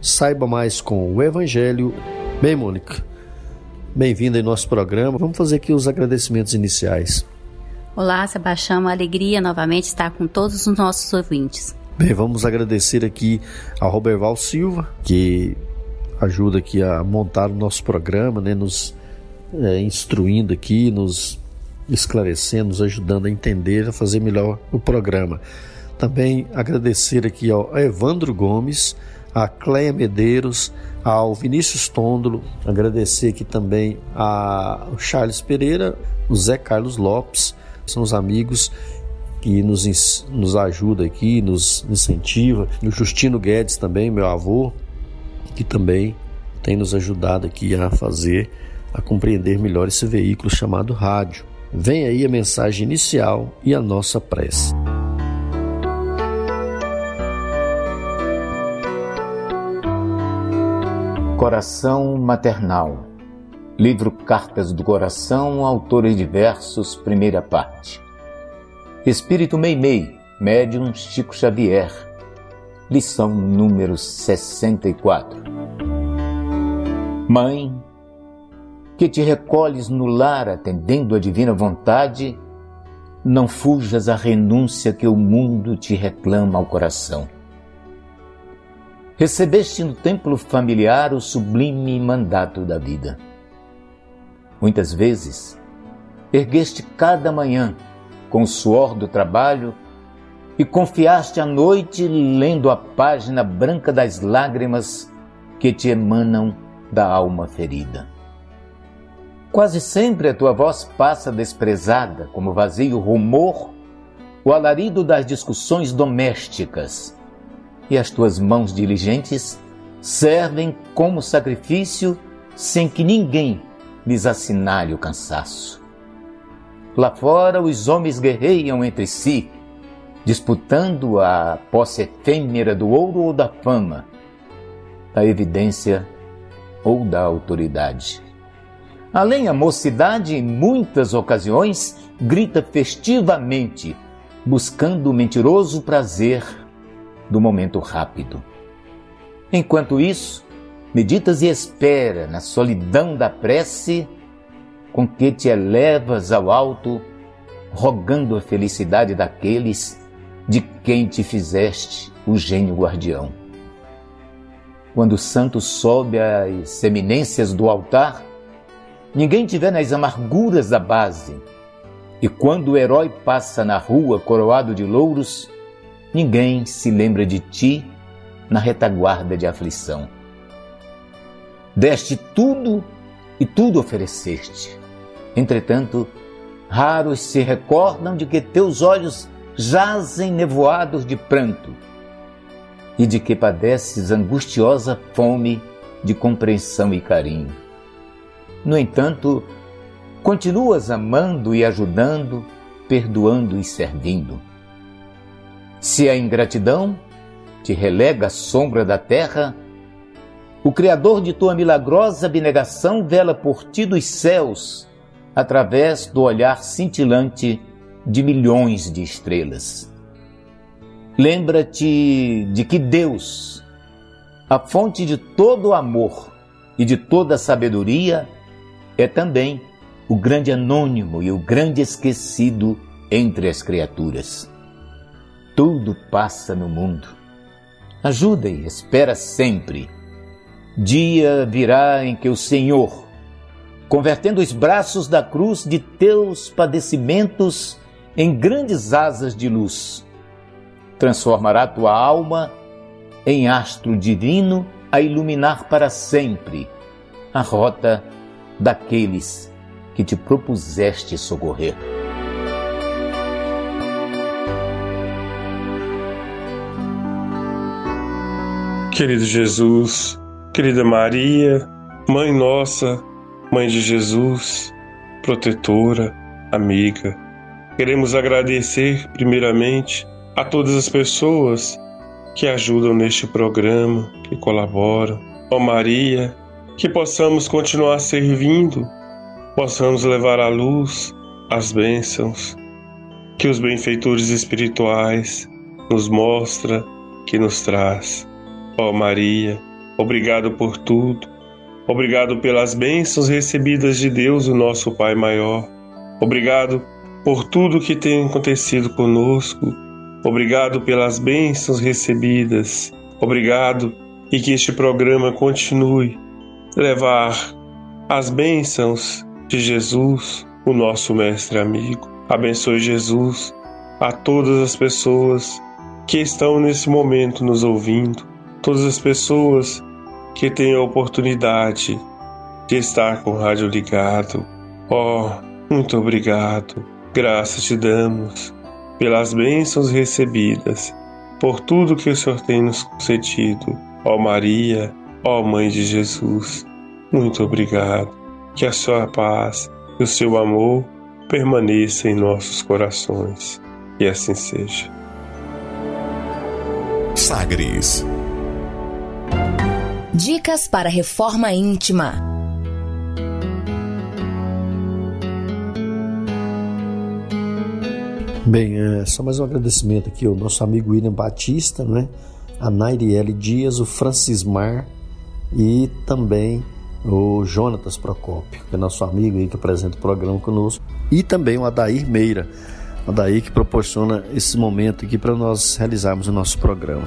Saiba mais com o Evangelho. Bem, Mônica, bem-vinda em nosso programa. Vamos fazer aqui os agradecimentos iniciais. Olá, Sebastião, uma alegria novamente estar com todos os nossos ouvintes. Bem, vamos agradecer aqui ao Roberval Silva, que ajuda aqui a montar o nosso programa, né, nos é, instruindo aqui, nos esclarecendo, nos ajudando a entender, a fazer melhor o programa. Também agradecer aqui ao Evandro Gomes, a Cleia Medeiros, ao Vinícius Tôndolo, agradecer aqui também ao Charles Pereira, o Zé Carlos Lopes, são os amigos que nos, nos ajuda aqui, nos incentiva. O Justino Guedes também, meu avô, que também tem nos ajudado aqui a fazer, a compreender melhor esse veículo chamado rádio. Vem aí a mensagem inicial e a nossa prece. Coração Maternal Livro Cartas do Coração, autores diversos, primeira parte. Espírito Meimei, médium Chico Xavier, lição número 64. Mãe, que te recolhes no lar atendendo a divina vontade, não fujas à renúncia que o mundo te reclama ao coração. Recebeste no templo familiar o sublime mandato da vida. Muitas vezes, ergueste cada manhã com o suor do trabalho e confiaste à noite lendo a página branca das lágrimas que te emanam da alma ferida. Quase sempre a tua voz passa desprezada, como vazio rumor, o alarido das discussões domésticas, e as tuas mãos diligentes servem como sacrifício sem que ninguém lhes assinale o cansaço. Lá fora os homens guerreiam entre si, disputando a posse efêmera do ouro ou da fama, da evidência ou da autoridade. Além, a mocidade, em muitas ocasiões, grita festivamente, buscando o mentiroso prazer do momento rápido. Enquanto isso, meditas e espera na solidão da prece com que te elevas ao alto, rogando a felicidade daqueles de quem te fizeste o gênio guardião. Quando o santo sobe às eminências do altar, ninguém te vê nas amarguras da base. E quando o herói passa na rua coroado de louros, ninguém se lembra de ti na retaguarda de aflição. Deste tudo e tudo ofereceste. Entretanto, raros se recordam de que teus olhos jazem nevoados de pranto e de que padeces angustiosa fome de compreensão e carinho. No entanto, continuas amando e ajudando, perdoando e servindo. Se a ingratidão te relega à sombra da terra, o Criador de tua milagrosa abnegação vela por ti dos céus, através do olhar cintilante de milhões de estrelas. Lembra-te de que Deus, a fonte de todo o amor e de toda a sabedoria, é também o grande anônimo e o grande esquecido entre as criaturas. Tudo passa no mundo. Ajuda e espera sempre. Dia virá em que o Senhor, convertendo os braços da cruz de teus padecimentos em grandes asas de luz. Transformará tua alma em astro divino a iluminar para sempre a rota daqueles que te propuseste socorrer. Querido Jesus, querida Maria, Mãe Nossa, Mãe de Jesus, protetora, amiga, queremos agradecer primeiramente a todas as pessoas que ajudam neste programa, que colaboram. Ó Maria, que possamos continuar servindo, possamos levar a luz, as bênçãos, que os benfeitores espirituais nos mostra, que nos traz. Ó oh Maria, obrigado por tudo. Obrigado pelas bênçãos recebidas de Deus, o nosso Pai maior. Obrigado por tudo que tem acontecido conosco. Obrigado pelas bênçãos recebidas. Obrigado e que este programa continue levar as bênçãos de Jesus, o nosso mestre amigo. Abençoe Jesus a todas as pessoas que estão nesse momento nos ouvindo todas as pessoas que têm a oportunidade de estar com o rádio ligado. Oh, muito obrigado. Graças te damos pelas bênçãos recebidas, por tudo que o Senhor tem nos concedido. Ó oh Maria, ó oh Mãe de Jesus, muito obrigado. Que a sua paz e o seu amor permaneça em nossos corações. E assim seja. Sagres Dicas para reforma íntima. Bem, é, só mais um agradecimento aqui ao nosso amigo William Batista, né? a Nairiele Dias, o Francismar e também o Jonatas Procópio, que é nosso amigo aí que apresenta o programa conosco, e também o Adair Meira, Adair que proporciona esse momento aqui para nós realizarmos o nosso programa.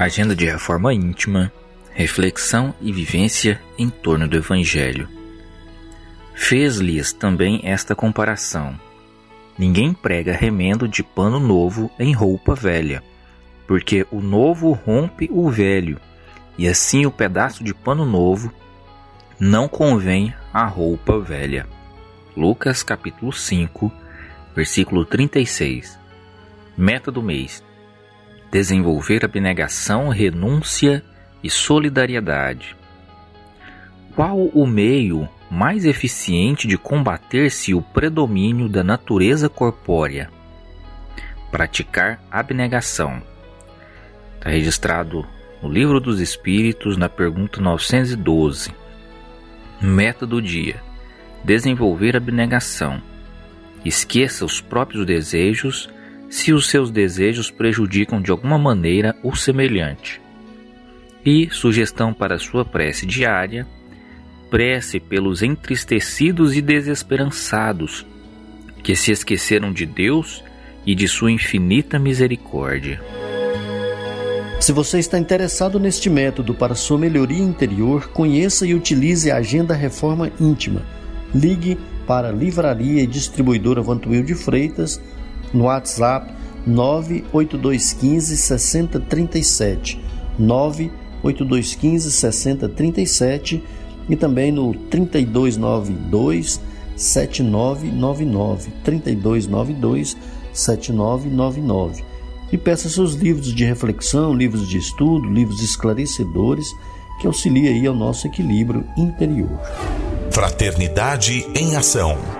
Agenda de reforma íntima, reflexão e vivência em torno do Evangelho. Fez-lhes também esta comparação: Ninguém prega remendo de pano novo em roupa velha, porque o novo rompe o velho, e assim o pedaço de pano novo não convém à roupa velha. Lucas capítulo 5, versículo 36. Meta do mês: desenvolver abnegação, renúncia e solidariedade. Qual o meio mais eficiente de combater-se o predomínio da natureza corpórea? Praticar abnegação. Está registrado no Livro dos Espíritos, na pergunta 912. Meta do dia: desenvolver abnegação. Esqueça os próprios desejos se os seus desejos prejudicam de alguma maneira o semelhante. E sugestão para sua prece diária: prece pelos entristecidos e desesperançados que se esqueceram de Deus e de sua infinita misericórdia. Se você está interessado neste método para sua melhoria interior, conheça e utilize a Agenda Reforma Íntima. Ligue para Livraria e Distribuidora Vantuil de Freitas no WhatsApp 98215 6037 98215 6037 e também no 3292 7999 3292 7999 e peça seus livros de reflexão, livros de estudo, livros esclarecedores que auxiliem aí ao nosso equilíbrio interior. Fraternidade em ação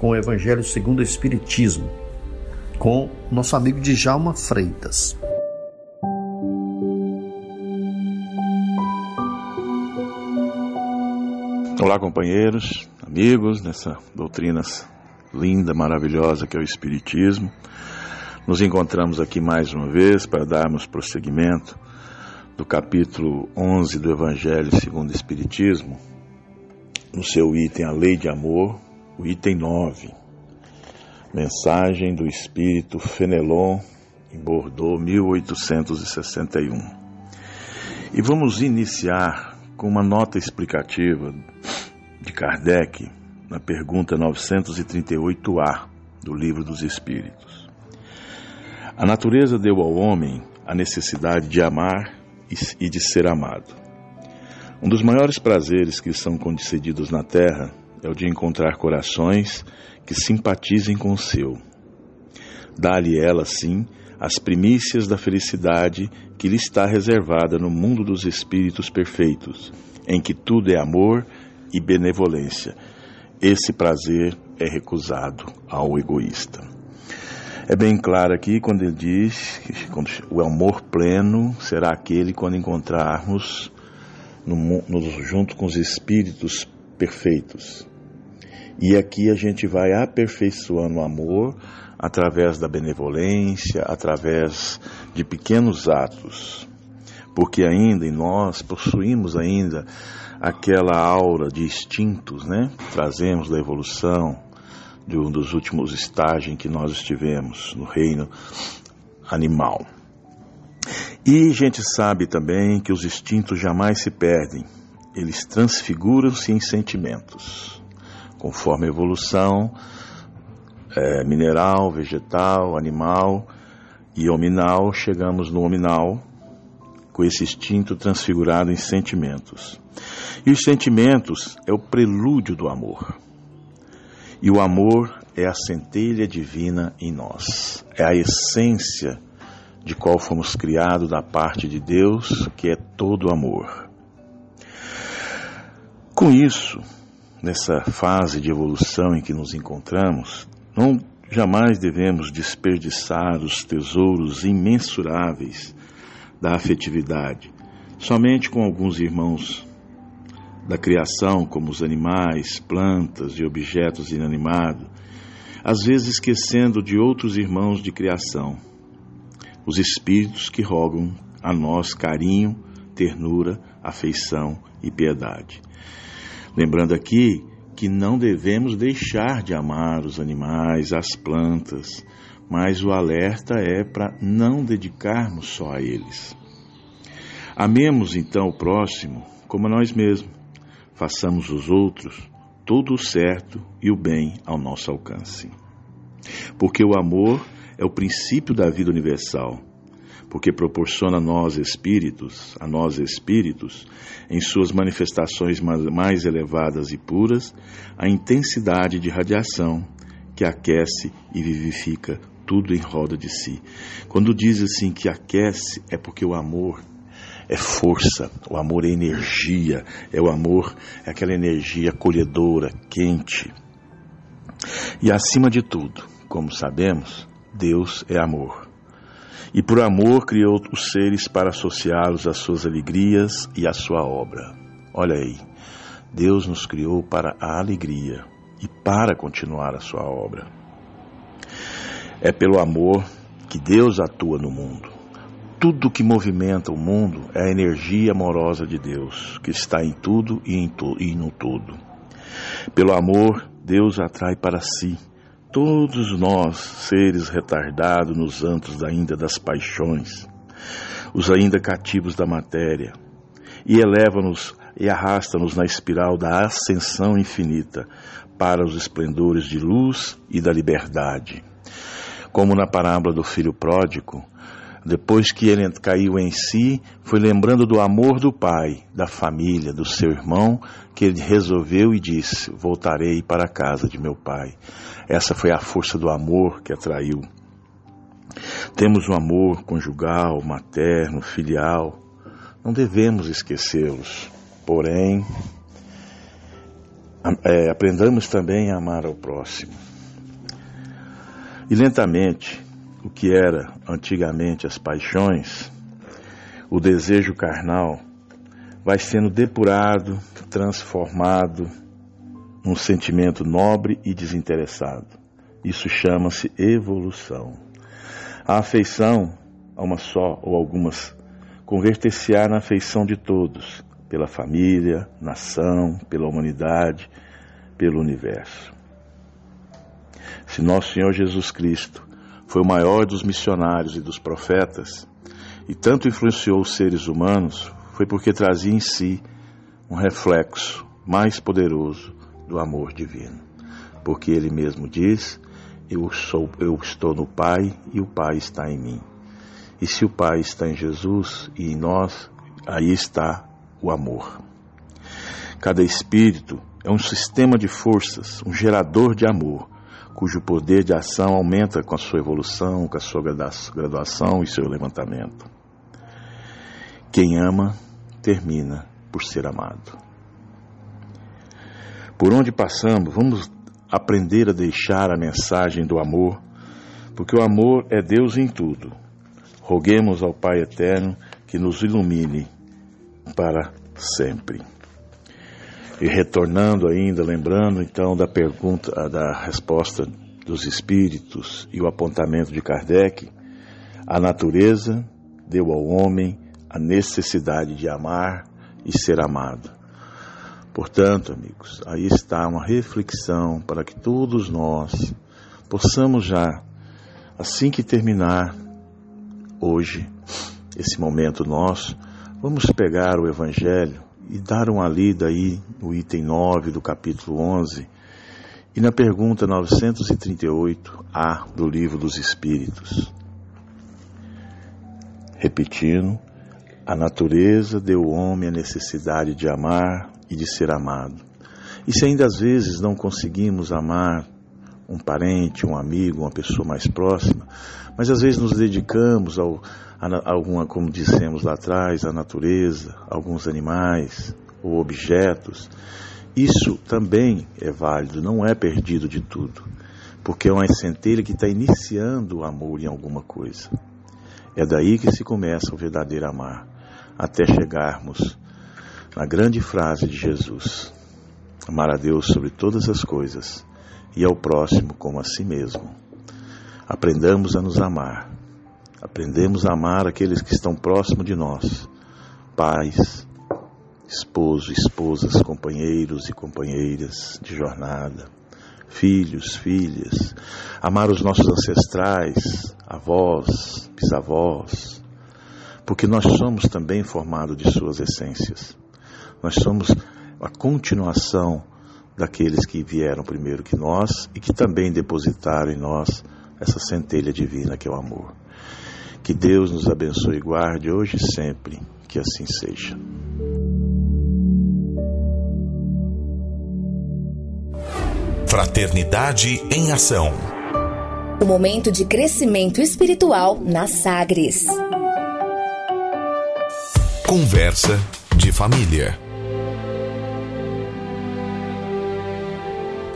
com o Evangelho segundo o Espiritismo, com nosso amigo Djalma Freitas. Olá, companheiros, amigos nessa doutrina linda, maravilhosa que é o Espiritismo. Nos encontramos aqui mais uma vez para darmos prosseguimento do capítulo 11 do Evangelho segundo o Espiritismo, no seu item A Lei de Amor, item 9, Mensagem do Espírito Fenelon, em Bordeaux, 1861. E vamos iniciar com uma nota explicativa de Kardec na pergunta 938A do Livro dos Espíritos. A natureza deu ao homem a necessidade de amar e de ser amado. Um dos maiores prazeres que são concedidos na terra é o de encontrar corações que simpatizem com o seu. Dá-lhe ela, sim, as primícias da felicidade que lhe está reservada no mundo dos espíritos perfeitos, em que tudo é amor e benevolência. Esse prazer é recusado ao egoísta. É bem claro aqui quando ele diz que o amor pleno será aquele quando encontrarmos no, no, junto com os espíritos perfeitos. E aqui a gente vai aperfeiçoando o amor através da benevolência, através de pequenos atos, porque ainda em nós possuímos ainda aquela aura de instintos, né? Trazemos da evolução de um dos últimos estágios em que nós estivemos no reino animal. E a gente sabe também que os instintos jamais se perdem, eles transfiguram-se em sentimentos. Conforme a evolução, é, mineral, vegetal, animal e hominal, chegamos no hominal com esse instinto transfigurado em sentimentos. E os sentimentos é o prelúdio do amor. E o amor é a centelha divina em nós, é a essência de qual fomos criados da parte de Deus, que é todo amor. Com isso, nessa fase de evolução em que nos encontramos, não jamais devemos desperdiçar os tesouros imensuráveis da afetividade, somente com alguns irmãos da criação, como os animais, plantas e objetos inanimados, às vezes esquecendo de outros irmãos de criação, os espíritos que rogam a nós carinho, ternura, afeição e piedade. Lembrando aqui que não devemos deixar de amar os animais, as plantas, mas o alerta é para não dedicarmos só a eles. Amemos então o próximo como a nós mesmos. Façamos os outros todo o certo e o bem ao nosso alcance. Porque o amor é o princípio da vida universal porque proporciona a nós espíritos, a nós espíritos, em suas manifestações mais elevadas e puras, a intensidade de radiação que aquece e vivifica tudo em roda de si. Quando diz assim que aquece, é porque o amor é força, o amor é energia, é o amor, é aquela energia acolhedora, quente. E acima de tudo, como sabemos, Deus é amor e por amor criou os seres para associá-los às suas alegrias e à sua obra. Olha aí, Deus nos criou para a alegria e para continuar a sua obra. É pelo amor que Deus atua no mundo. Tudo que movimenta o mundo é a energia amorosa de Deus, que está em tudo e, em e no todo. Pelo amor, Deus atrai para si Todos nós, seres retardados nos antros ainda das paixões, os ainda cativos da matéria, e eleva-nos e arrasta-nos na espiral da ascensão infinita para os esplendores de luz e da liberdade. Como na parábola do filho pródigo, Depois que ele caiu em si, foi lembrando do amor do pai, da família, do seu irmão, que ele resolveu e disse: Voltarei para a casa de meu pai. Essa foi a força do amor que atraiu. Temos o amor conjugal, materno, filial. Não devemos esquecê-los. Porém, é, aprendamos também a amar ao próximo. E lentamente, o que era antigamente as paixões, o desejo carnal, vai sendo depurado, transformado num sentimento nobre e desinteressado. Isso chama-se evolução. A afeição a uma só ou algumas converter-se-á na afeição de todos, pela família, nação, pela humanidade, pelo universo. Se nosso Senhor Jesus Cristo foi o maior dos missionários e dos profetas, e tanto influenciou os seres humanos, foi porque trazia em si um reflexo mais poderoso do amor divino. Porque ele mesmo diz: eu, sou, eu estou no Pai e o Pai está em mim. E se o Pai está em Jesus e em nós, aí está o amor. Cada espírito é um sistema de forças, um gerador de amor, cujo poder de ação aumenta com a sua evolução, com a sua graduação e seu levantamento. Quem ama, termina por ser amado. Por onde passamos, vamos aprender a deixar a mensagem do amor, porque o amor é Deus em tudo. Roguemos ao Pai Eterno que nos ilumine para sempre. E retornando ainda, lembrando então da pergunta, da resposta dos espíritos e o apontamento de Kardec, a natureza deu ao homem a necessidade de amar e ser amado. Portanto, amigos, aí está uma reflexão para que todos nós possamos já, assim que terminar hoje esse momento nosso, vamos pegar o Evangelho e dar uma lida aí no item 9 do capítulo 11 e na pergunta 938A do Livro dos Espíritos. Repetindo, a natureza deu ao homem a necessidade de amar e de ser amado. E se ainda às vezes não conseguimos amar um parente, um amigo, uma pessoa mais próxima, mas às vezes nos dedicamos ao, a, alguma, como dissemos lá atrás, à natureza, alguns animais ou objetos, isso também é válido, não é perdido de tudo, porque é uma centelha que está iniciando o amor em alguma coisa. É daí que se começa o verdadeiro amar, até chegarmos na grande frase de Jesus: amar a Deus sobre todas as coisas e ao próximo como a si mesmo. Aprendamos a nos amar. Aprendemos a amar aqueles que estão próximos de nós, pais, esposo, esposas, companheiros e companheiras de jornada, filhos, filhas, amar os nossos ancestrais, avós, bisavós, porque nós somos também formados de suas essências. Nós somos a continuação daqueles que vieram primeiro que nós e que também depositaram em nós essa centelha divina que é o amor. Que Deus nos abençoe e guarde hoje e sempre. Que assim seja. Fraternidade em Ação. O momento de crescimento espiritual na Sagres. Conversa de família.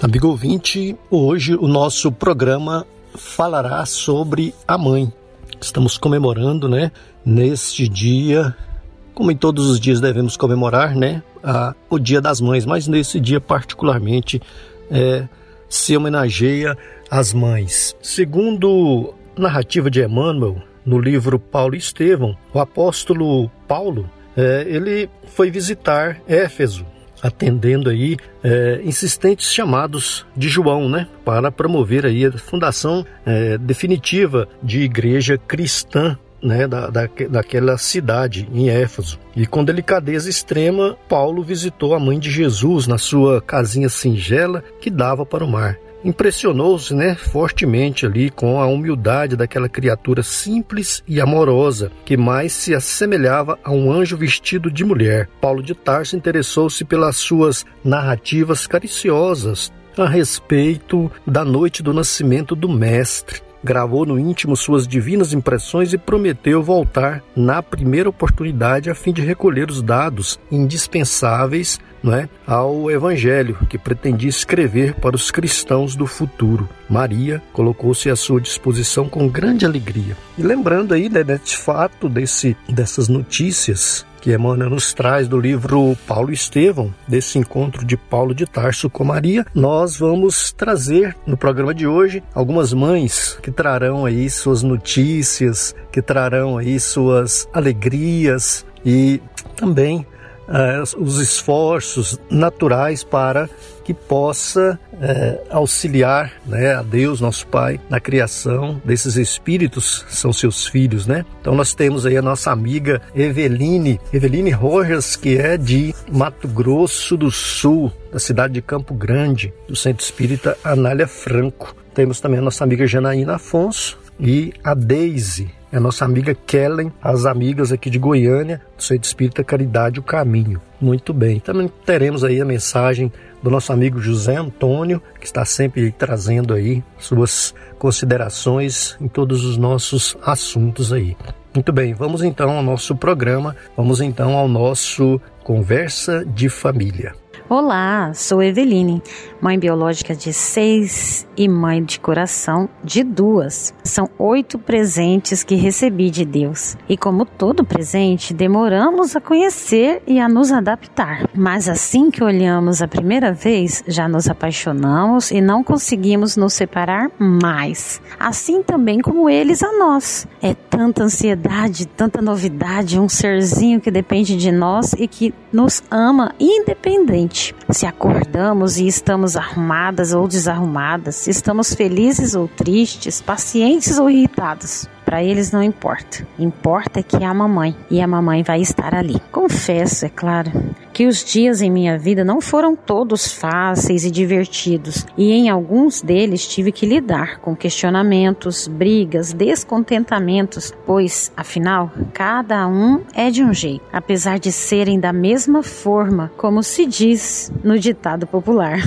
Amigo ouvinte, hoje o nosso programa falará sobre a mãe. Estamos comemorando, né, neste dia, como em todos os dias devemos comemorar, né, a, o Dia das Mães, mas nesse dia particularmente é, se homenageia as mães. Segundo narrativa de Emmanuel, no livro Paulo e Estevão, o apóstolo Paulo, é, ele foi visitar Éfeso atendendo aí é, insistentes chamados de João, né, para promover aí a fundação é, definitiva de igreja cristã né, da, da, daquela cidade em Éfeso. E com delicadeza extrema, Paulo visitou a mãe de Jesus na sua casinha singela que dava para o mar. Impressionou-se, né, fortemente ali com a humildade daquela criatura simples e amorosa, que mais se assemelhava a um anjo vestido de mulher. Paulo de Tarso interessou-se pelas suas narrativas cariciosas a respeito da noite do nascimento do mestre gravou no íntimo suas divinas impressões e prometeu voltar na primeira oportunidade a fim de recolher os dados indispensáveis né, ao Evangelho que pretendia escrever para os cristãos do futuro. Maria colocou-se à sua disposição com grande alegria. E lembrando aí né, desse fato, desse, dessas notícias que Emmanuel nos traz do livro Paulo Estevão, desse encontro de Paulo de Tarso com Maria, nós vamos trazer no programa de hoje algumas mães que trarão aí suas notícias, que trarão aí suas alegrias e também uh, os esforços naturais para que possa uh, auxiliar né, a Deus, nosso Pai, na criação desses espíritos, são seus filhos, né? Então nós temos aí a nossa amiga Eveline, Eveline Rojas, que é de Mato Grosso do Sul, da cidade de Campo Grande, do Centro Espírita Anália Franco. Temos também a nossa amiga Janaína Afonso e a Deise, é a nossa amiga Kellen, as amigas aqui de Goiânia, do Centro Espírita Caridade o Caminho. Muito bem. Também teremos aí a mensagem do nosso amigo José Antônio, que está sempre trazendo aí suas considerações em todos os nossos assuntos aí. Muito bem, vamos então ao nosso programa, vamos então ao nosso Conversa de Família. Olá, sou Eveline, mãe biológica de seis e mãe de coração de duas. São oito presentes que recebi de Deus. E como todo presente, demoramos a conhecer e a nos adaptar. Mas assim que olhamos a primeira vez, já nos apaixonamos e não conseguimos nos separar mais. Assim também como eles a nós. É tanta ansiedade, tanta novidade, um serzinho que depende de nós e que nos ama independente se acordamos e estamos arrumadas ou desarrumadas, se estamos felizes ou tristes, pacientes ou irritados. Para eles não importa. Importa que há mamãe e a mamãe vai estar ali. Confesso, é claro, que os dias em minha vida não foram todos fáceis e divertidos, e em alguns deles tive que lidar com questionamentos, brigas, descontentamentos, pois, afinal, cada um é de um jeito, apesar de serem da mesma forma, como se diz no ditado popular.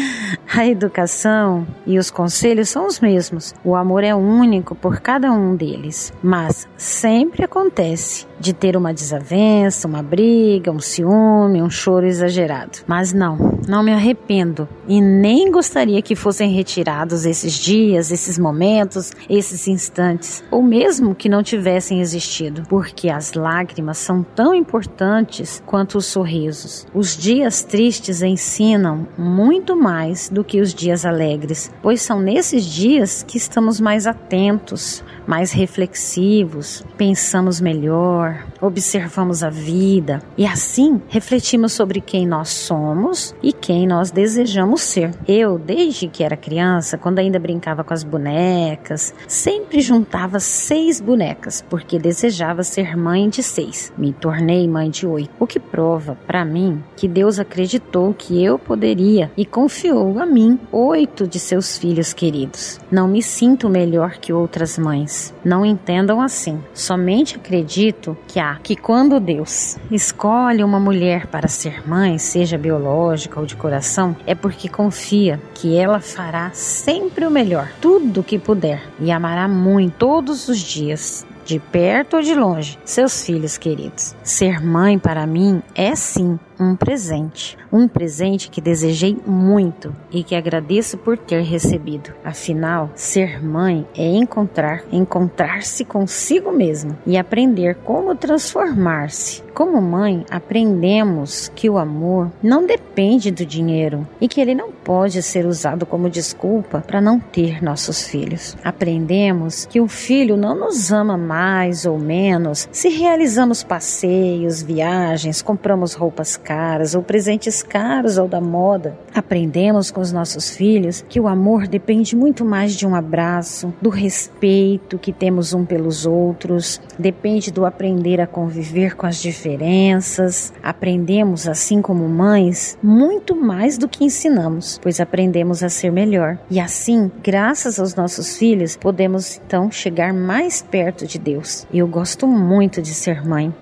a educação e os conselhos são os mesmos. O amor é único por cada um deles, mas sempre acontece de ter uma desavença, uma briga, um ciúme, um choro exagerado. Mas não, não me arrependo. E nem gostaria que fossem retirados esses dias, esses momentos, esses instantes, ou mesmo que não tivessem existido, porque as lágrimas são tão importantes quanto os sorrisos. Os dias tristes ensinam muito mais do que os dias alegres, pois são nesses dias que estamos mais atentos, mais reflexivos, pensamos melhor, observamos a vida e assim refletimos sobre quem nós somos e quem nós desejamos ser. Eu, desde que era criança, quando ainda brincava com as bonecas, sempre juntava seis bonecas porque desejava ser mãe de seis. Me tornei mãe de oito, o que prova para mim que Deus acreditou que eu poderia e confiou a mim oito de seus filhos queridos. Não me sinto melhor que outras mães. Não entendam assim. Somente acredito que há que quando Deus escolhe uma mulher para ser mãe, seja biológica ou de coração, é porque confia que ela fará sempre o melhor, tudo o que puder, e amará muito todos os dias, de perto ou de longe, seus filhos queridos. Ser mãe para mim é sim um presente. Um presente que desejei muito e que agradeço por ter recebido. Afinal, ser mãe é encontrar, encontrar-se consigo mesmo e aprender como transformar-se. Como mãe, aprendemos que o amor não depende do dinheiro e que ele não pode ser usado como desculpa para não ter nossos filhos. Aprendemos que o filho não nos ama mais ou menos se realizamos passeios, viagens, compramos roupas caras ou presentes caros ou da moda. Aprendemos com os nossos filhos que o amor depende muito mais de um abraço, do respeito que temos um pelos outros, depende do aprender a conviver com as diferenças. Aprendemos, assim como mães, muito mais do que ensinamos, pois aprendemos a ser melhor. E assim, graças aos nossos filhos, podemos então chegar mais perto de Deus. Eu gosto muito de ser mãe.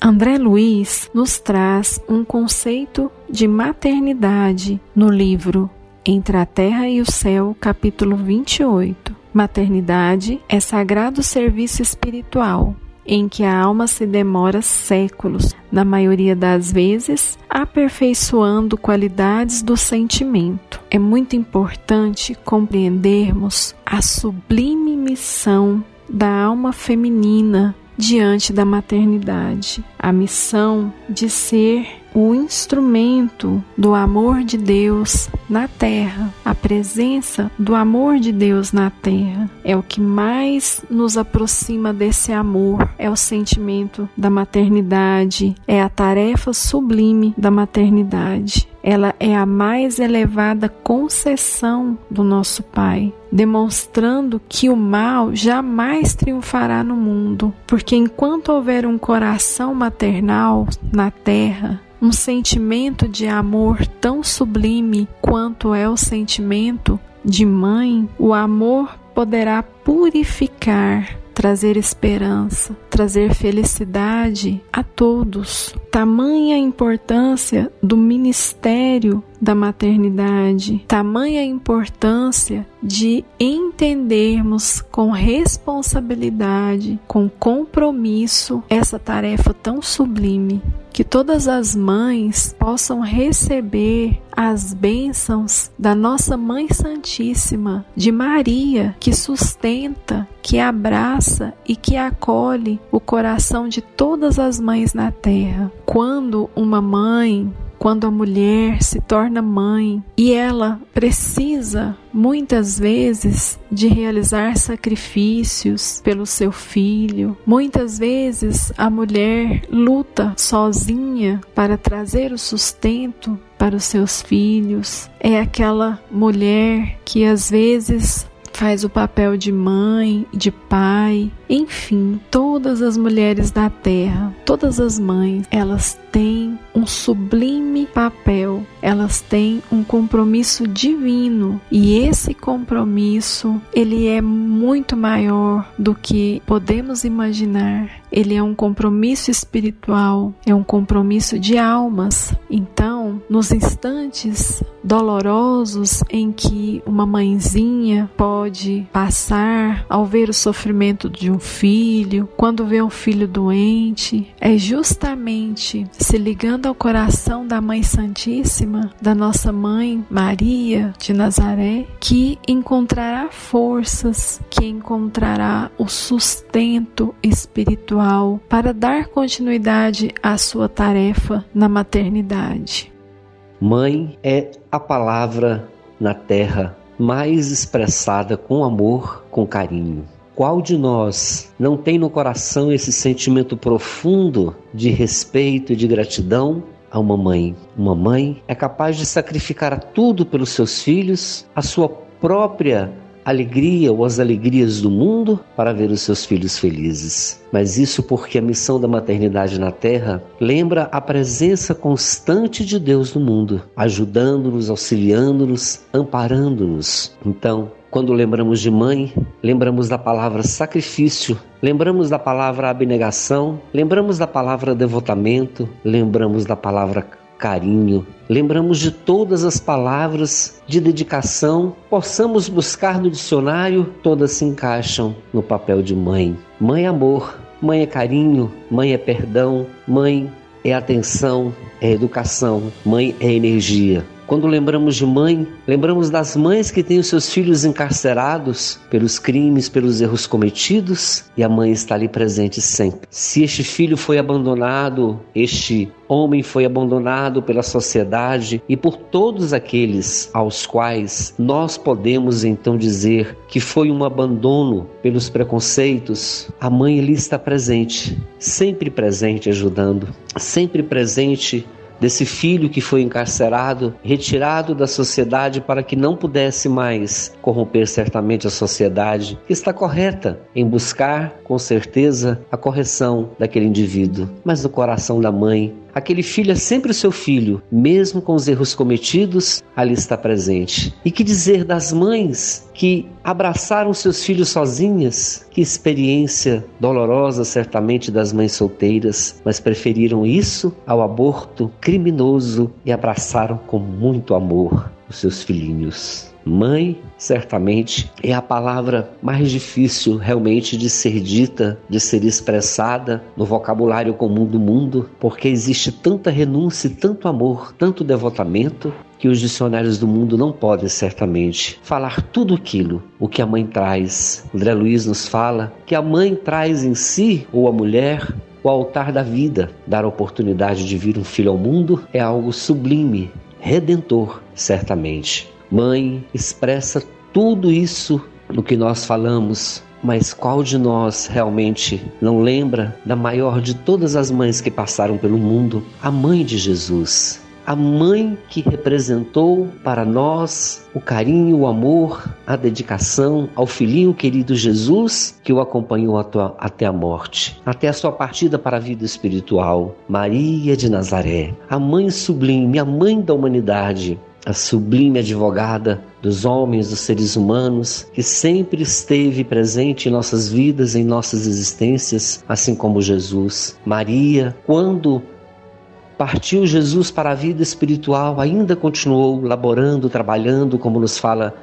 André Luiz nos traz um conceito de maternidade no livro Entre a Terra e o Céu, capítulo 28. Maternidade é sagrado serviço espiritual em que a alma se demora séculos, na maioria das vezes, aperfeiçoando qualidades do sentimento. É muito importante compreendermos a sublime missão da alma feminina diante da maternidade, a missão de ser o instrumento do amor de Deus na terra, a presença do amor de Deus na terra. É o que mais nos aproxima desse amor, é o sentimento da maternidade, é a tarefa sublime da maternidade. Ela é a mais elevada concessão do nosso Pai, demonstrando que o mal jamais triunfará no mundo, porque enquanto houver um coração maternal na terra, um sentimento de amor tão sublime quanto é o sentimento de mãe, o amor poderá purificar, trazer esperança, trazer felicidade a todos. Tamanha importância do ministério da maternidade, tamanha importância de entendermos com responsabilidade, com compromisso, essa tarefa tão sublime que todas as mães possam receber as bênçãos da nossa Mãe Santíssima, de Maria, que sustenta, que abraça e que acolhe o coração de todas as mães na terra. Quando uma mãe quando a mulher se torna mãe e ela precisa muitas vezes de realizar sacrifícios pelo seu filho. Muitas vezes a mulher luta sozinha para trazer o sustento para os seus filhos. É aquela mulher que às vezes faz o papel de mãe, de pai, enfim, todas as mulheres da terra, todas as mães, elas têm um sublime papel, elas têm um compromisso divino e esse compromisso ele é muito maior do que podemos imaginar. Ele é um compromisso espiritual, é um compromisso de almas. Então, nos instantes dolorosos em que uma mãezinha pode passar ao ver o sofrimento de um filho, quando vê um filho doente, é justamente se ligando ao coração da Mãe Santíssima, da nossa mãe Maria de Nazaré, que encontrará forças, que encontrará o sustento espiritual para dar continuidade à sua tarefa na maternidade. Mãe é a palavra na terra mais expressada com amor, com carinho. Qual de nós não tem no coração esse sentimento profundo de respeito e de gratidão a uma mãe? Uma mãe é capaz de sacrificar tudo pelos seus filhos, a sua própria alegria ou as alegrias do mundo para ver os seus filhos felizes. Mas isso porque a missão da maternidade na Terra lembra a presença constante de Deus no mundo, ajudando-nos, auxiliando-nos, amparando-nos. Então, quando lembramos de mãe, lembramos da palavra sacrifício, lembramos da palavra abnegação, lembramos da palavra devotamento, lembramos da palavra carinho, lembramos de todas as palavras de dedicação, possamos buscar no dicionário, todas se encaixam no papel de mãe. Mãe é amor, mãe é carinho, mãe é perdão, mãe é atenção, é educação, mãe é energia. Quando lembramos de mãe, lembramos das mães que têm os seus filhos encarcerados pelos crimes, pelos erros cometidos, e a mãe está ali presente sempre. Se este filho foi abandonado, este homem foi abandonado pela sociedade e por todos aqueles aos quais nós podemos então dizer que foi um abandono pelos preconceitos, a mãe ali está presente, sempre presente ajudando, sempre presente desse filho que foi encarcerado, retirado da sociedade para que não pudesse mais corromper certamente a sociedade, que está correta em buscar, com certeza, a correção daquele indivíduo. Mas no coração da mãe Aquele filho é sempre o seu filho, mesmo com os erros cometidos, ali está presente. E que dizer das mães que abraçaram seus filhos sozinhas? Que experiência dolorosa, certamente, das mães solteiras, mas preferiram isso ao aborto criminoso e abraçaram com muito amor os seus filhinhos. Mãe, certamente, é a palavra mais difícil realmente de ser dita, de ser expressada no vocabulário comum do mundo, porque existe tanta renúncia, tanto amor, tanto devotamento, que os dicionários do mundo não podem certamente falar tudo aquilo o que a mãe traz. André Luiz nos fala que a mãe traz em si, ou a mulher, o altar da vida. Dar a oportunidade de vir um filho ao mundo é algo sublime, redentor, certamente. Mãe, expressa tudo isso no que nós falamos, mas qual de nós realmente não lembra da maior de todas as mães que passaram pelo mundo, a mãe de Jesus? A mãe que representou para nós o carinho, o amor, a dedicação ao filhinho querido Jesus que o acompanhou até a morte, até a sua partida para a vida espiritual. Maria de Nazaré, a mãe sublime, a mãe da humanidade, a sublime advogada dos homens, dos seres humanos, que sempre esteve presente em nossas vidas, em nossas existências, assim como Jesus. Maria, quando partiu Jesus para a vida espiritual, ainda continuou laborando, trabalhando, como nos fala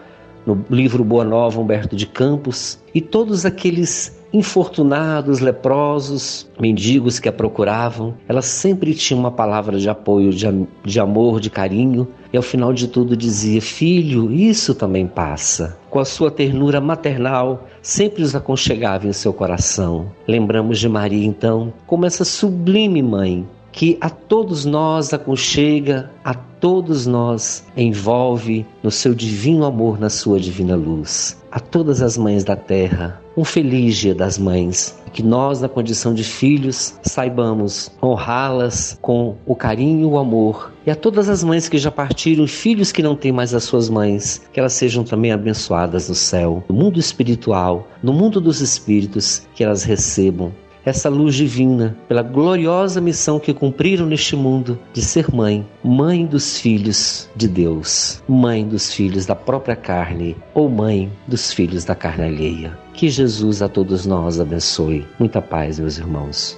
no livro Boa Nova, Humberto de Campos, e todos aqueles infortunados, leprosos, mendigos que a procuravam, ela sempre tinha uma palavra de apoio, de, de amor, de carinho, e ao final de tudo dizia: Filho, isso também passa. Com a sua ternura maternal, sempre os aconchegava em seu coração. Lembramos de Maria, então, como essa sublime mãe que a todos nós aconchega, a todos nós envolve no seu divino amor, na sua divina luz. A todas as mães da terra, um feliz Dia das Mães. Que nós, na condição de filhos, saibamos honrá-las com o carinho e o amor. E a todas as mães que já partiram, filhos que não têm mais as suas mães, que elas sejam também abençoadas no céu, no mundo espiritual, no mundo dos espíritos, que elas recebam essa luz divina pela gloriosa missão que cumpriram neste mundo de ser mãe, mãe dos filhos de Deus, mãe dos filhos da própria carne ou mãe dos filhos da carne alheia. Que Jesus a todos nós abençoe. Muita paz, meus irmãos.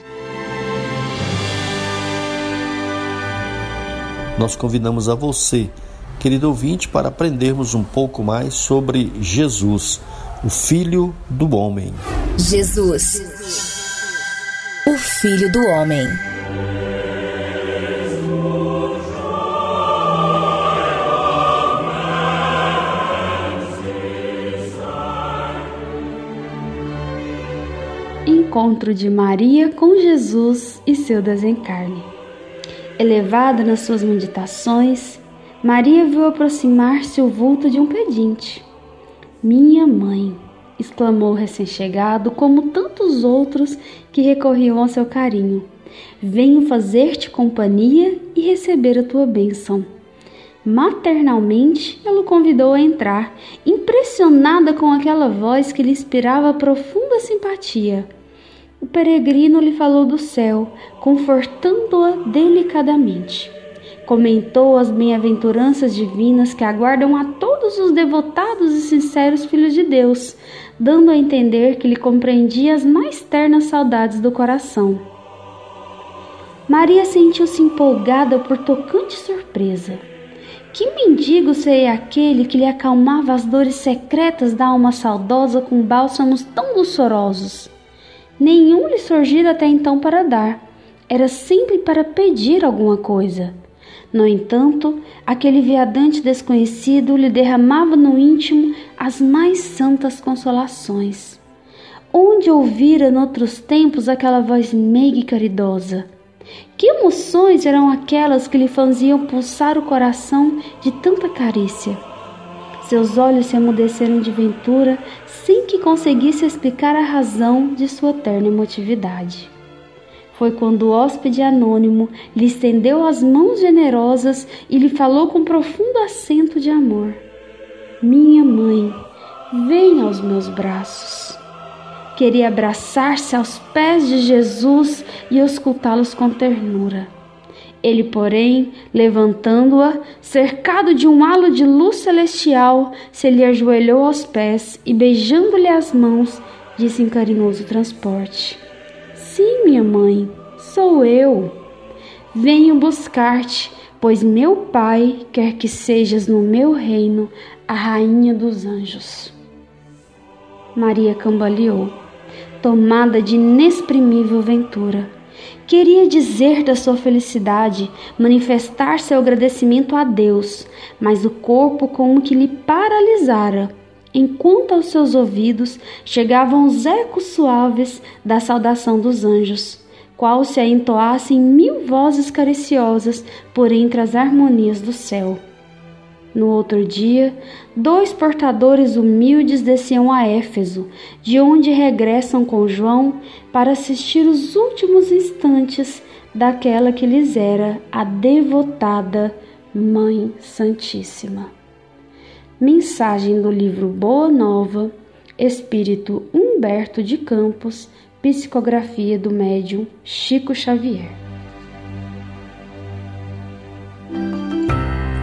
Nós convidamos a você, querido ouvinte, para aprendermos um pouco mais sobre Jesus, o Filho do Homem. Jesus o Filho do Homem. Encontro de Maria com Jesus e seu desencarne. Elevada nas suas meditações, Maria viu aproximar-se o vulto de um pedinte. Minha mãe, exclamou o recém-chegado, como tantos outros que recorriam ao seu carinho. Venho fazer-te companhia e receber a tua bênção. Maternalmente, ela o convidou a entrar, impressionada com aquela voz que lhe inspirava profunda simpatia. O peregrino lhe falou do céu, confortando-a delicadamente. Comentou as bem-aventuranças divinas que aguardam a todos os devotados e sinceros filhos de Deus, dando a entender que lhe compreendia as mais ternas saudades do coração. Maria sentiu-se empolgada por tocante surpresa. Que mendigo seria aquele que lhe acalmava as dores secretas da alma saudosa com bálsamos tão luxuosos? Nenhum lhe surgira até então para dar, era sempre para pedir alguma coisa. No entanto, aquele viadante desconhecido lhe derramava no íntimo as mais santas consolações. Onde ouvira noutros tempos aquela voz meiga e caridosa? Que emoções eram aquelas que lhe faziam pulsar o coração de tanta carícia? Seus olhos se emudeceram de ventura sem que conseguisse explicar a razão de sua terna emotividade. Foi quando o hóspede anônimo lhe estendeu as mãos generosas e lhe falou com profundo acento de amor: Minha mãe, venha aos meus braços. Queria abraçar-se aos pés de Jesus e escutá-los com ternura. Ele, porém, levantando-a, cercado de um halo de luz celestial, se lhe ajoelhou aos pés e, beijando-lhe as mãos, disse em carinhoso transporte: Sim, minha mãe, sou eu. Venho buscar-te, pois meu Pai quer que sejas no meu reino a rainha dos anjos. Maria cambaleou, tomada de inexprimível ventura Queria dizer da sua felicidade, manifestar seu agradecimento a Deus, mas o corpo como que lhe paralisara, enquanto aos seus ouvidos chegavam os ecos suaves da saudação dos anjos, qual se a entoassem mil vozes cariciosas por entre as harmonias do céu. No outro dia, dois portadores humildes desciam a Éfeso, de onde regressam com João para assistir os últimos instantes daquela que lhes era a devotada Mãe Santíssima. Mensagem do livro Boa Nova, Espírito Humberto de Campos, psicografia do médium Chico Xavier.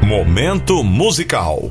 Momento musical.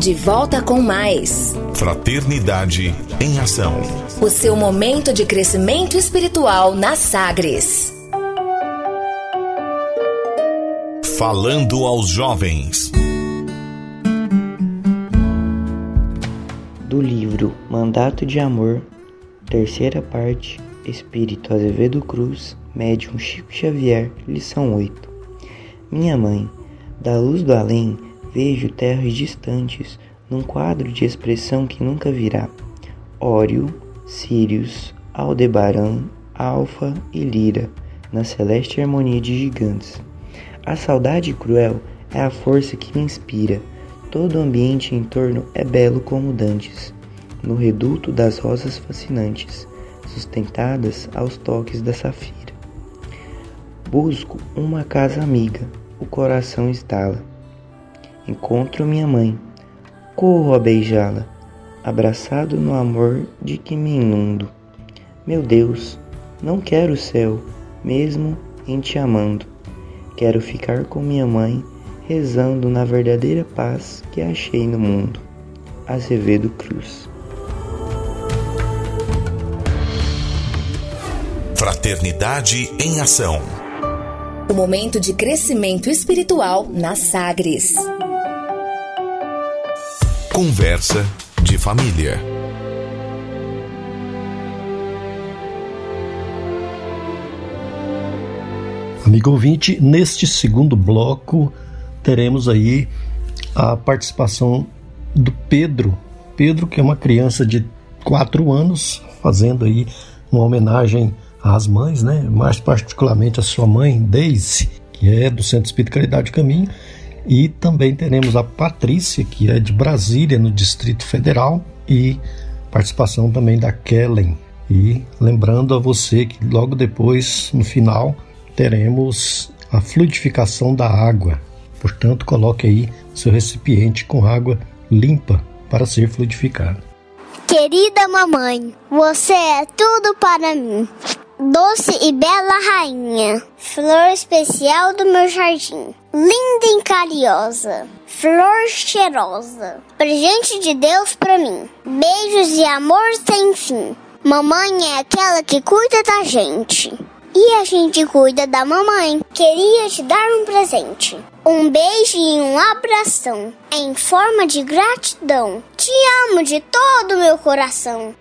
De volta com mais. Fraternidade em Ação. O seu momento de crescimento espiritual na Sagres. Falando aos jovens. Do livro Mandato de Amor, terceira parte, Espírito Azevedo Cruz, Médium Chico Xavier, lição 8. Minha mãe, da luz do além, vejo terras distantes, num quadro de expressão que nunca virá. Ório, Sírios, Aldebaran, Alfa e Lira, na celeste harmonia de gigantes. A saudade cruel é a força que me inspira. Todo o ambiente em torno é belo como dantes, no reduto das rosas fascinantes, sustentadas aos toques da safira. Busco uma casa amiga, o coração estala. Encontro minha mãe, corro a beijá-la, abraçado no amor de que me inundo. Meu Deus, não quero o céu, mesmo em te amando. Quero ficar com minha mãe, rezando na verdadeira paz que achei no mundo. Azevedo Cruz. Fraternidade em Ação. O momento de crescimento espiritual na Sagres. Conversa de família. Amigo ouvinte, neste segundo bloco teremos aí a participação do Pedro. Pedro, que é uma criança de 4 anos, fazendo aí uma homenagem às mães, né? Mais particularmente a sua mãe, Daisy, que é do Centro Espírita Caridade Caminho, e também teremos a Patrícia, que é de Brasília, no Distrito Federal, e participação também da Kellen. E lembrando a você que logo depois, no final, teremos a fluidificação da água. Portanto, coloque aí seu recipiente com água limpa para ser fluidificado. Querida mamãe, você é tudo para mim. Doce e bela rainha, flor especial do meu jardim. Linda e carinhosa, flor cheirosa, presente de Deus para mim. Beijos e amor sem fim. Mamãe é aquela que cuida da gente. E a gente cuida da mamãe. Queria te dar um presente. Um beijo e um abração. Em forma de gratidão. Te amo de todo o meu coração.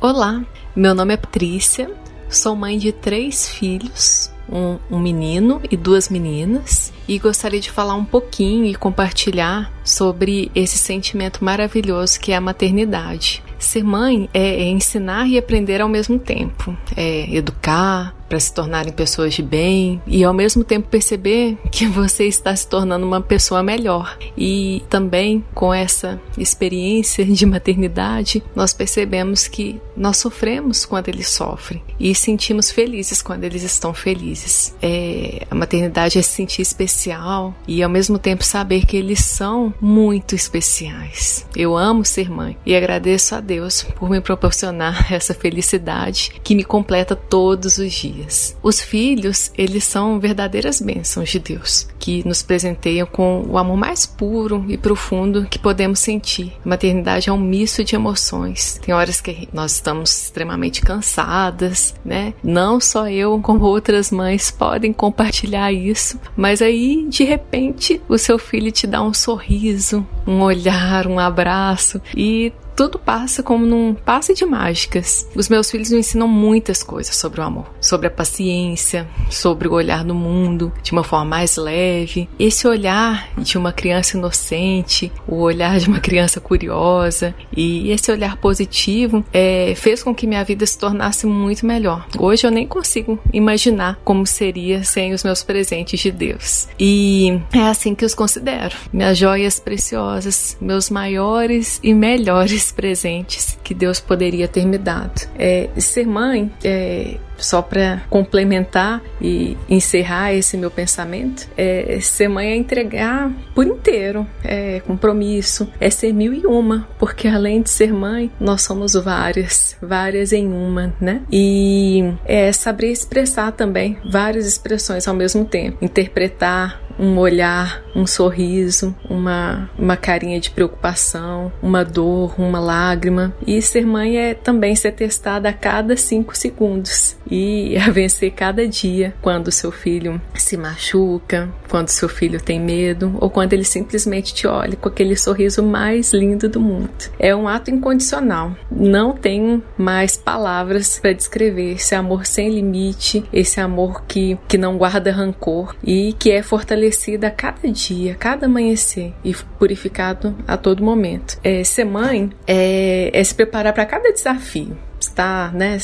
Olá, meu nome é Patrícia. Sou mãe de três filhos. Um, um, menino e duas meninas, e gostaria de falar um pouquinho e compartilhar sobre esse sentimento maravilhoso que é a maternidade. Ser mãe é, é ensinar e aprender ao mesmo tempo, é educar, para se tornarem pessoas de bem e ao mesmo tempo perceber que você está se tornando uma pessoa melhor. E também com essa experiência de maternidade, nós percebemos que nós sofremos quando eles sofrem e sentimos felizes quando eles estão felizes. É, a maternidade é se sentir especial e ao mesmo tempo saber que eles são muito especiais. Eu amo ser mãe e agradeço a Deus por me proporcionar essa felicidade que me completa todos os dias. Os filhos, eles são verdadeiras bênçãos de Deus, que nos presenteiam com o amor mais puro e profundo que podemos sentir. A maternidade é um misto de emoções. Tem horas que nós estamos extremamente cansadas, né? Não só eu, como outras mães podem compartilhar isso, mas aí de repente o seu filho te dá um sorriso, um olhar, um abraço e tudo passa como num passe de mágicas. Os meus filhos me ensinam muitas coisas sobre o amor, sobre a paciência, sobre o olhar no mundo de uma forma mais leve. Esse olhar de uma criança inocente, o olhar de uma criança curiosa e esse olhar positivo é, fez com que minha vida se tornasse muito melhor. Hoje eu nem consigo imaginar como seria sem os meus presentes de Deus. E é assim que os considero. Minhas joias preciosas, meus maiores e melhores presentes que Deus poderia ter me dado. É, ser mãe é, só para complementar e encerrar esse meu pensamento, é, ser mãe é entregar por inteiro, é compromisso, é ser mil e uma, porque além de ser mãe, nós somos várias, várias em uma, né? E é saber expressar também várias expressões ao mesmo tempo, interpretar um olhar, um sorriso, uma, uma carinha de preocupação, uma dor, uma lágrima. E ser mãe é também ser testada a cada cinco segundos e a vencer cada dia quando seu filho se machuca, quando seu filho tem medo ou quando ele simplesmente te olha com aquele sorriso mais lindo do mundo. É um ato incondicional. Não tenho mais palavras para descrever esse amor sem limite, esse amor que, que não guarda rancor e que é fortalecido a cada dia, cada amanhecer e purificado a todo momento. É, ser mãe é, é se preparar para cada desafio estar né,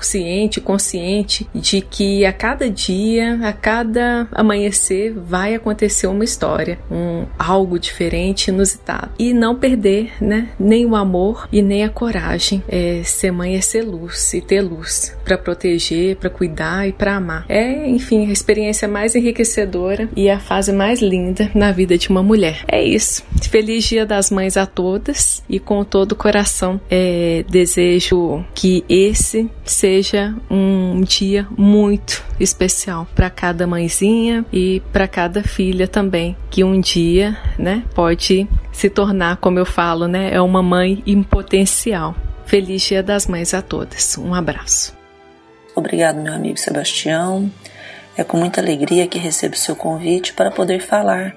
ciente, consciente de que a cada dia, a cada amanhecer, vai acontecer uma história, um algo diferente, inusitado. E não perder né, nem o amor e nem a coragem. É, ser mãe é ser luz e ter luz para proteger, para cuidar e para amar. É, enfim, a experiência mais enriquecedora e a fase mais linda na vida de uma mulher. É isso. Feliz Dia das Mães a todas e com todo o coração é, desejo que esse seja um dia muito especial para cada mãezinha e para cada filha também, que um dia, né, pode se tornar, como eu falo, né, é uma mãe em potencial. Feliz Dia das Mães a todas. Um abraço. Obrigado, meu amigo Sebastião. É com muita alegria que recebo seu convite para poder falar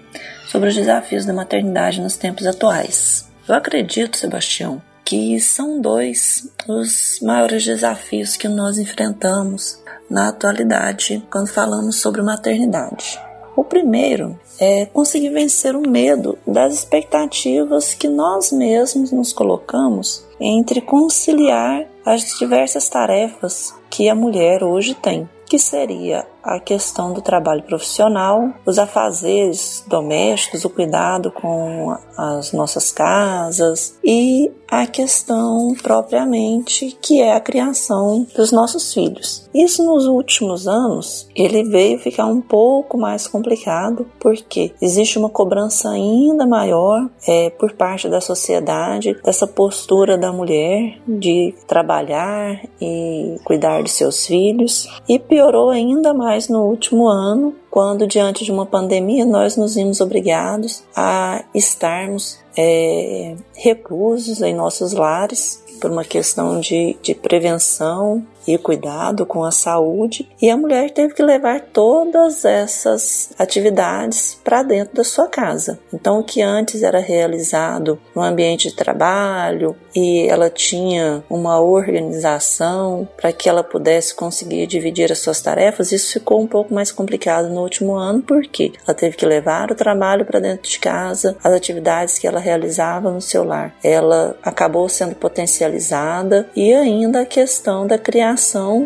sobre os desafios da maternidade nos tempos atuais. Eu acredito, Sebastião, que são dois os maiores desafios que nós enfrentamos na atualidade quando falamos sobre maternidade. O primeiro é conseguir vencer o medo das expectativas que nós mesmos nos colocamos entre conciliar as diversas tarefas que a mulher hoje tem que seria a questão do trabalho profissional, os afazeres domésticos, o cuidado com as nossas casas e a questão propriamente que é a criação dos nossos filhos. Isso nos últimos anos ele veio ficar um pouco mais complicado porque existe uma cobrança ainda maior é, por parte da sociedade dessa postura da mulher de trabalhar e cuidar de seus filhos e piorou ainda mais no último ano, quando, diante de uma pandemia, nós nos vimos obrigados a estarmos é, reclusos em nossos lares por uma questão de, de prevenção e cuidado com a saúde, e a mulher teve que levar todas essas atividades para dentro da sua casa. Então, o que antes era realizado no ambiente de trabalho e ela tinha uma organização para que ela pudesse conseguir dividir as suas tarefas, isso ficou um pouco mais complicado no último ano, porque ela teve que levar o trabalho para dentro de casa, as atividades que ela realizava no seu lar. Ela acabou sendo potencializada e ainda a questão da criação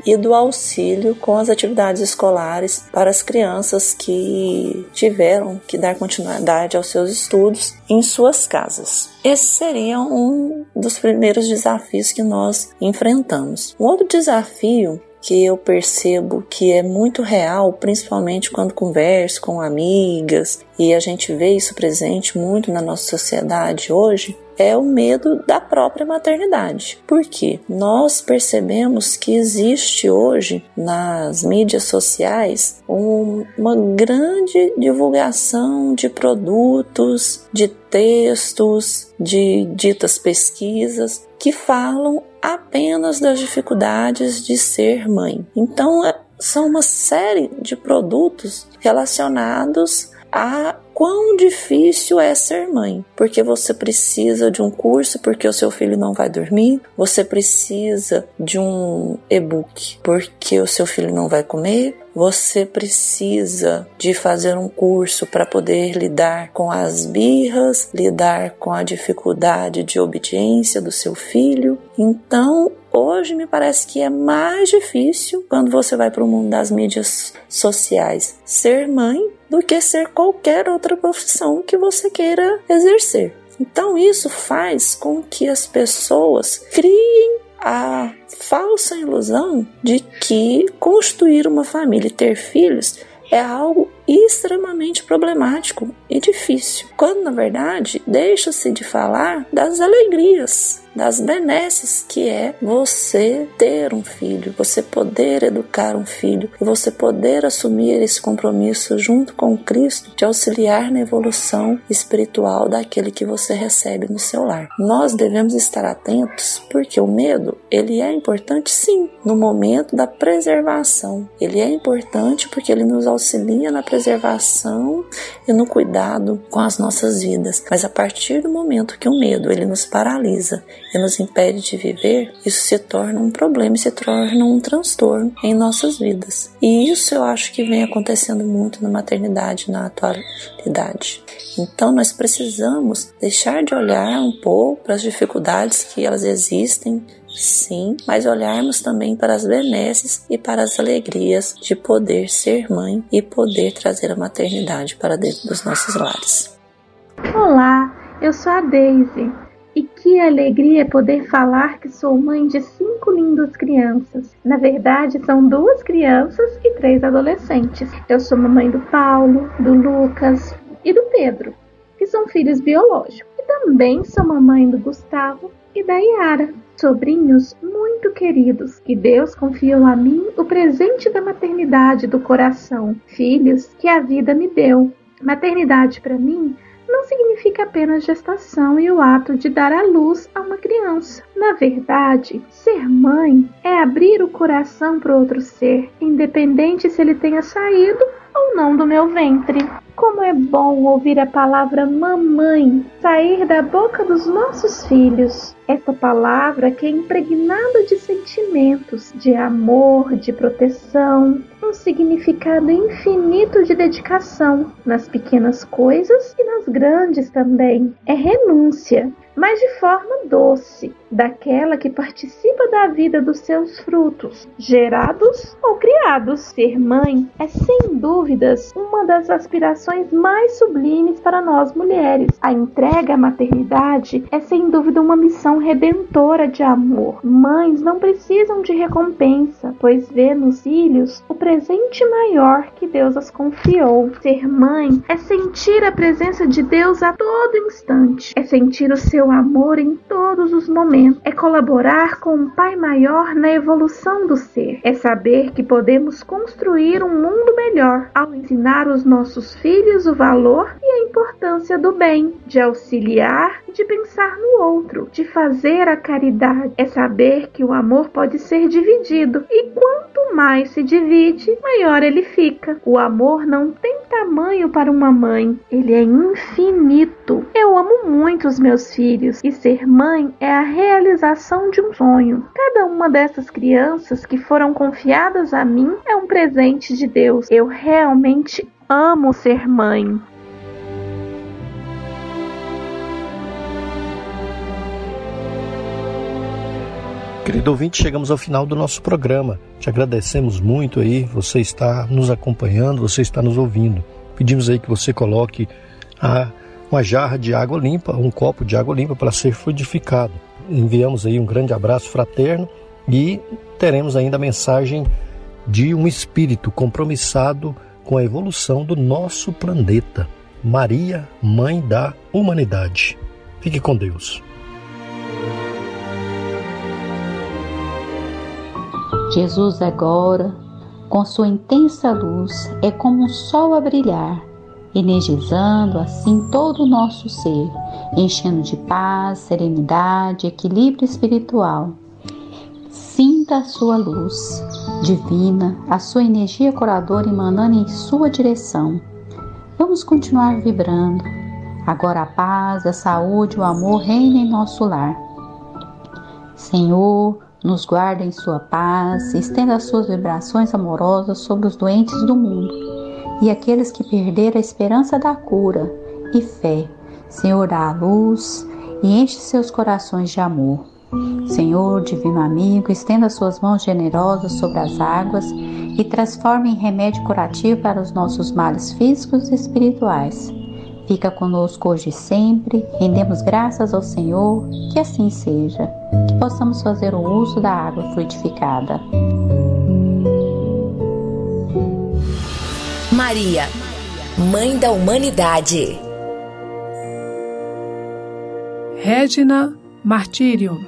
e do auxílio com as atividades escolares para as crianças que tiveram que dar continuidade aos seus estudos em suas casas. Esse seria um dos primeiros desafios que nós enfrentamos. Um outro desafio que eu percebo que é muito real, principalmente quando converso com amigas, e a gente vê isso presente muito na nossa sociedade hoje, é o medo da própria maternidade. Porque nós percebemos que existe hoje nas mídias sociais um, uma grande divulgação de produtos, de textos, de ditas pesquisas que falam apenas das dificuldades de ser mãe. Então, é, são uma série de produtos relacionados a quão difícil é ser mãe, porque você precisa de um curso porque o seu filho não vai dormir, você precisa de um e-book porque o seu filho não vai comer, você precisa de fazer um curso para poder lidar com as birras, lidar com a dificuldade de obediência do seu filho. Então, hoje me parece que é mais difícil quando você vai para o mundo das mídias sociais. Ser mãe do que ser qualquer outra profissão que você queira exercer. Então, isso faz com que as pessoas criem a falsa ilusão de que construir uma família e ter filhos é algo extremamente problemático e difícil, quando na verdade deixa-se de falar das alegrias das benesses que é você ter um filho, você poder educar um filho você poder assumir esse compromisso junto com Cristo de auxiliar na evolução espiritual daquele que você recebe no seu lar. Nós devemos estar atentos porque o medo, ele é importante sim no momento da preservação. Ele é importante porque ele nos auxilia na preservação e no cuidado com as nossas vidas. Mas a partir do momento que o medo ele nos paralisa e nos impede de viver, isso se torna um problema e se torna um transtorno em nossas vidas. E isso eu acho que vem acontecendo muito na maternidade na atualidade. Então nós precisamos deixar de olhar um pouco para as dificuldades que elas existem, sim, mas olharmos também para as benesses e para as alegrias de poder ser mãe e poder trazer a maternidade para dentro dos nossos lares. Olá, eu sou a Daisy. E que alegria poder falar que sou mãe de cinco lindas crianças. Na verdade, são duas crianças e três adolescentes. Eu sou mamãe do Paulo, do Lucas e do Pedro, que são filhos biológicos. E também sou mamãe do Gustavo e da Yara, sobrinhos muito queridos, que Deus confiou a mim o presente da maternidade do coração, filhos que a vida me deu. Maternidade para mim não significa apenas gestação e o ato de dar à luz a uma criança. Na verdade, ser mãe é abrir o coração para outro ser, independente se ele tenha saído ou não do meu ventre. Como é bom ouvir a palavra mamãe sair da boca dos nossos filhos. Essa palavra que é impregnada de sentimentos, de amor, de proteção, um significado infinito de dedicação nas pequenas coisas e nas grandes também. É renúncia, mas de forma doce, daquela que participa da vida dos seus frutos, gerados ou criados. Ser mãe é sem dúvidas uma das aspirações mais sublimes para nós mulheres. A entrega à maternidade é sem dúvida uma missão redentora de amor. Mães não precisam de recompensa, pois vê nos filhos o presente maior que Deus as confiou. Ser mãe é sentir a presença de Deus a todo instante, é sentir o seu amor em todos os momentos é colaborar com o Pai Maior na evolução do ser, é saber que podemos construir um mundo melhor ao ensinar os nossos filhos o valor e a importância do bem, de auxiliar de pensar no outro, de fazer a caridade, é saber que o amor pode ser dividido e quanto mais se divide, maior ele fica. O amor não tem tamanho para uma mãe, ele é infinito. Eu amo muito os meus filhos e ser mãe é a realização de um sonho. Cada uma dessas crianças que foram confiadas a mim é um presente de Deus. Eu realmente amo ser mãe. Querido ouvinte, chegamos ao final do nosso programa. Te agradecemos muito aí, você está nos acompanhando, você está nos ouvindo. Pedimos aí que você coloque a, uma jarra de água limpa, um copo de água limpa para ser fluidificado. Enviamos aí um grande abraço fraterno e teremos ainda a mensagem de um espírito compromissado com a evolução do nosso planeta. Maria, Mãe da Humanidade. Fique com Deus. Jesus agora, com sua intensa luz, é como um sol a brilhar, energizando assim todo o nosso ser, enchendo de paz, serenidade, equilíbrio espiritual. Sinta a sua luz divina, a sua energia curadora emanando em sua direção. Vamos continuar vibrando. Agora a paz, a saúde, o amor reina em nosso lar. Senhor, nos guarda em sua paz, estenda as suas vibrações amorosas sobre os doentes do mundo e aqueles que perderam a esperança da cura e fé. Senhor, dá a luz e enche seus corações de amor. Senhor, divino amigo, estenda suas mãos generosas sobre as águas e transforme em remédio curativo para os nossos males físicos e espirituais. Fica conosco hoje e sempre, rendemos graças ao Senhor, que assim seja que possamos fazer o uso da água fluidificada. Maria, Mãe da Humanidade. Regina Martyrium.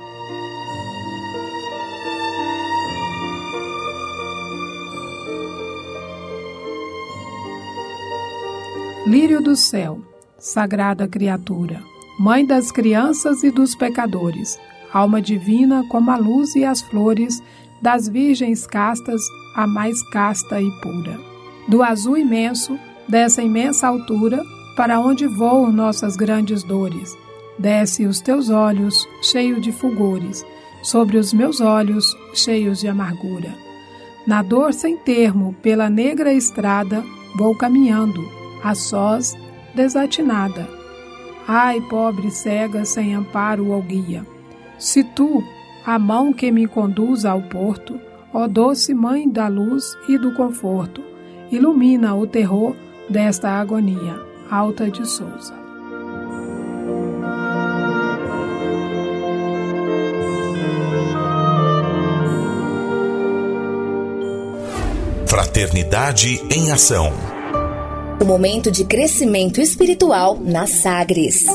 Lírio do céu, sagrada criatura, mãe das crianças e dos pecadores, alma divina como a luz e as flores, das virgens castas, a mais casta e pura. Do azul imenso, dessa imensa altura, para onde voam nossas grandes dores. Desce os teus olhos, cheio de fulgores, sobre os meus olhos, cheios de amargura. Na dor sem termo, pela negra estrada, vou caminhando, a sós, desatinada. Ai, pobre cega, sem amparo ou guia. Se tu, a mão que me conduz ao porto, ó doce mãe da luz e do conforto, ilumina o terror desta agonia. Alta de Souza. Fraternidade em Ação. O momento de crescimento espiritual na Sagres.